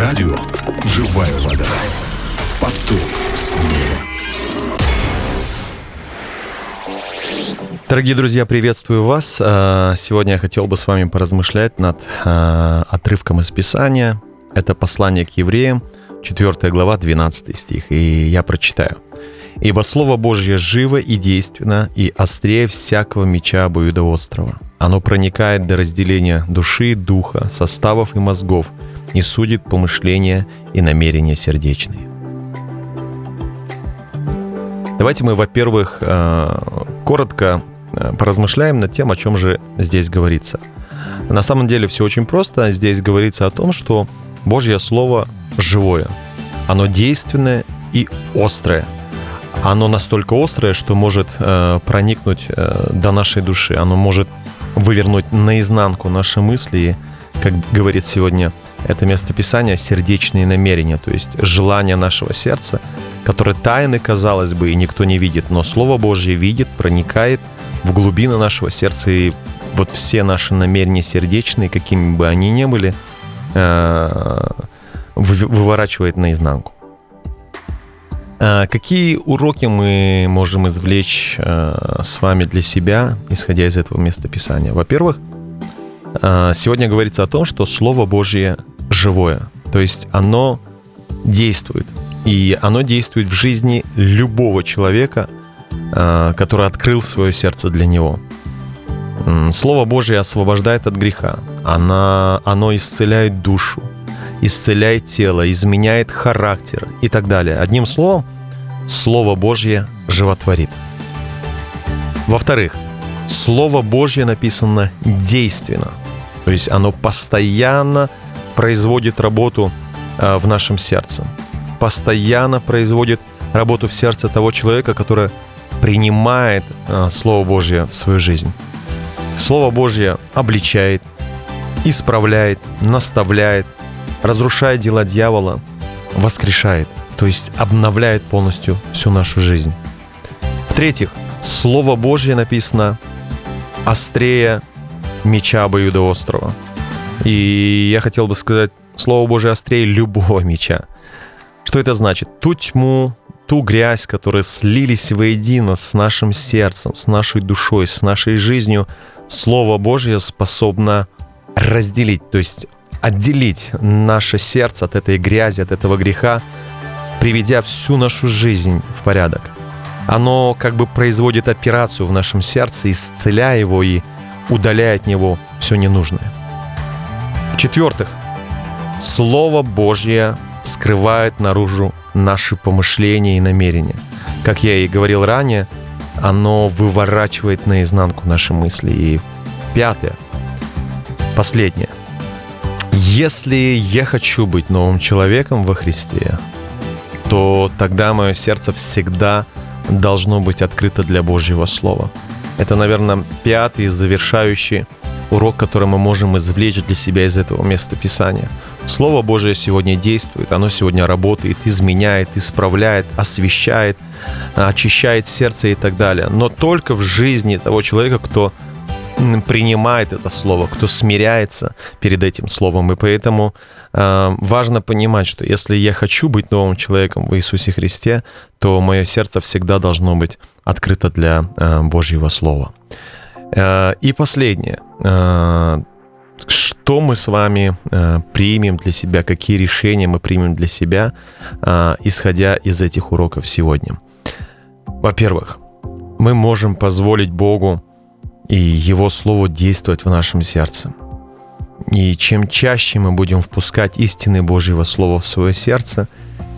Радио «Живая вода». Поток снега. Дорогие друзья, приветствую вас. А, сегодня я хотел бы с вами поразмышлять над а, отрывком из Писания. Это послание к евреям, 4 глава, 12 стих. И я прочитаю. «Ибо Слово Божье живо и действенно, и острее всякого меча обоюдоострого. Оно проникает до разделения души, духа, составов и мозгов, и судит помышления и намерения сердечные». Давайте мы, во-первых, а, коротко Э, поразмышляем над тем, о чем же здесь говорится. На самом деле все очень просто. Здесь говорится о том, что Божье Слово живое. Оно действенное и острое. Оно настолько острое, что может э, проникнуть э, до нашей души. Оно может вывернуть наизнанку наши мысли и, как говорит сегодня это местописание, сердечные намерения, то есть желания нашего сердца, которые тайны, казалось бы, и никто не видит, но Слово Божье видит, проникает – в глубины нашего сердца, и вот все наши намерения сердечные, какими бы они ни были, э, выворачивает наизнанку. Э, какие уроки мы можем извлечь э, с вами для себя, исходя из этого местописания? Во-первых, сегодня говорится о том, что Слово Божье живое, то есть оно действует. И оно действует в жизни любого человека – Э, который открыл свое сердце для него. Слово Божье освобождает от греха. Она, оно исцеляет душу, исцеляет тело, изменяет характер и так далее. Одним словом, Слово Божье животворит. Во-вторых, Слово Божье написано действенно. То есть оно постоянно производит работу э, в нашем сердце. Постоянно производит работу в сердце того человека, который принимает э, Слово Божье в свою жизнь. Слово Божье обличает, исправляет, наставляет, разрушает дела дьявола, воскрешает, то есть обновляет полностью всю нашу жизнь. В-третьих, Слово Божье написано острее меча обоюдоострого. И я хотел бы сказать, Слово Божье острее любого меча. Что это значит? Ту тьму, ту грязь, которые слились воедино с нашим сердцем, с нашей душой, с нашей жизнью, Слово Божье способно разделить, то есть отделить наше сердце от этой грязи, от этого греха, приведя всю нашу жизнь в порядок. Оно как бы производит операцию в нашем сердце, исцеляя его и удаляя от него все ненужное. В-четвертых, Слово Божье скрывает наружу наши помышления и намерения. Как я и говорил ранее, оно выворачивает наизнанку наши мысли. И пятое, последнее. Если я хочу быть новым человеком во Христе, то тогда мое сердце всегда должно быть открыто для Божьего Слова. Это, наверное, пятый завершающий урок, который мы можем извлечь для себя из этого места Писания. Слово Божие сегодня действует, оно сегодня работает, изменяет, исправляет, освещает, очищает сердце и так далее. Но только в жизни того человека, кто принимает это слово, кто смиряется перед этим словом. И поэтому э, важно понимать, что если я хочу быть новым человеком в Иисусе Христе, то мое сердце всегда должно быть открыто для э, Божьего Слова. Э, и последнее. Э, что мы с вами э, примем для себя, какие решения мы примем для себя, исходя из этих уроков сегодня? Во-первых, мы можем позволить Богу и Его Слову действовать в нашем сердце. И чем чаще мы будем впускать истины Божьего Слова в свое сердце,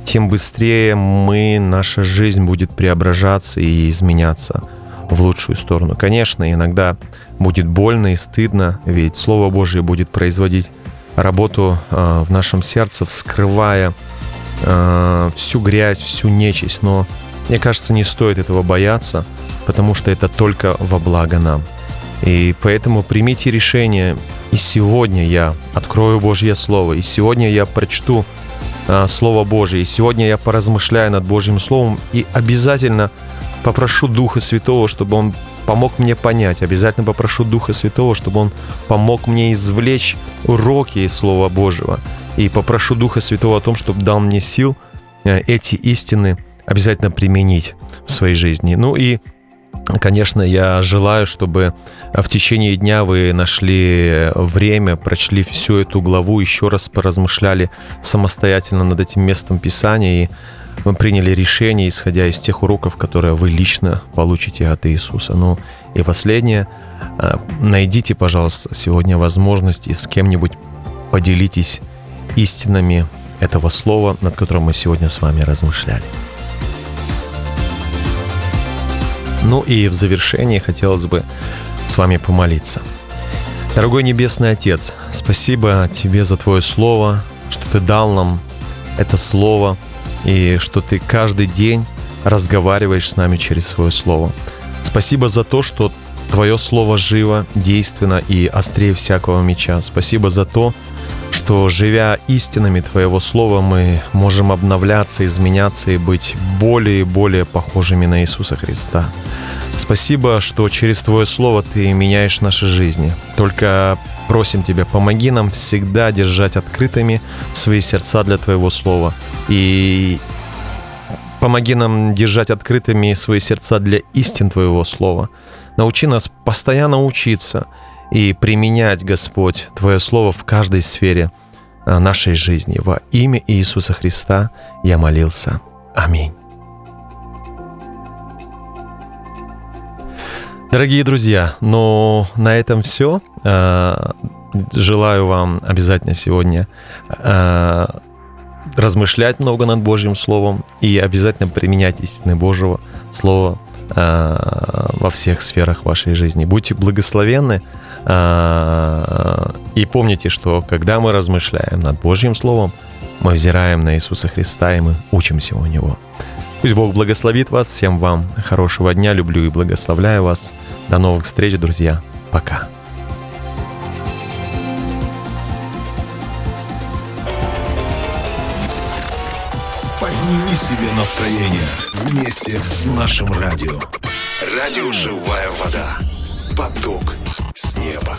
тем быстрее мы, наша жизнь будет преображаться и изменяться – в лучшую сторону. Конечно, иногда будет больно и стыдно, ведь Слово Божье будет производить работу э, в нашем сердце, вскрывая э, всю грязь, всю нечисть. Но мне кажется, не стоит этого бояться, потому что это только во благо нам. И поэтому примите решение, и сегодня я открою Божье Слово, и сегодня я прочту э, Слово Божье, и сегодня я поразмышляю над Божьим Словом, и обязательно попрошу Духа Святого, чтобы Он помог мне понять. Обязательно попрошу Духа Святого, чтобы Он помог мне извлечь уроки из Слова Божьего. И попрошу Духа Святого о том, чтобы дал мне сил э, эти истины обязательно применить в своей жизни. Ну и Конечно, я желаю, чтобы в течение дня вы нашли время, прочли всю эту главу, еще раз поразмышляли самостоятельно над этим местом Писания и вы приняли решение, исходя из тех уроков, которые вы лично получите от Иисуса. Ну и последнее, а, найдите, пожалуйста, сегодня возможность и с кем-нибудь поделитесь истинами этого слова, над которым мы сегодня с вами размышляли. Ну и в завершении хотелось бы с вами помолиться. Дорогой Небесный Отец, спасибо Тебе за Твое Слово, что Ты дал нам это Слово, и что Ты каждый день разговариваешь с нами через Свое Слово. Спасибо за то, что Твое Слово живо, действенно и острее всякого меча. Спасибо за то, что, живя истинами Твоего Слова, мы можем обновляться, изменяться и быть более и более похожими на Иисуса Христа. Спасибо, что через Твое Слово Ты меняешь наши жизни. Только просим Тебя, помоги нам всегда держать открытыми свои сердца для Твоего Слова. И помоги нам держать открытыми свои сердца для истин Твоего Слова. Научи нас постоянно учиться и применять, Господь, Твое Слово в каждой сфере а, нашей жизни. Во имя Иисуса Христа я молился. Аминь. Дорогие друзья, ну на этом все. А, желаю вам обязательно сегодня а, размышлять много над Божьим Словом и обязательно применять истины Божьего Слова во всех сферах вашей жизни. Будьте благословенны и помните, что когда мы размышляем над Божьим Словом, мы взираем на Иисуса Христа и мы учимся у Него. Пусть Бог благословит вас. Всем вам хорошего дня. Люблю и благословляю вас. До новых встреч, друзья. Пока. Подними себе настроение вместе с нашим радио. Радио «Живая вода». Поток с неба.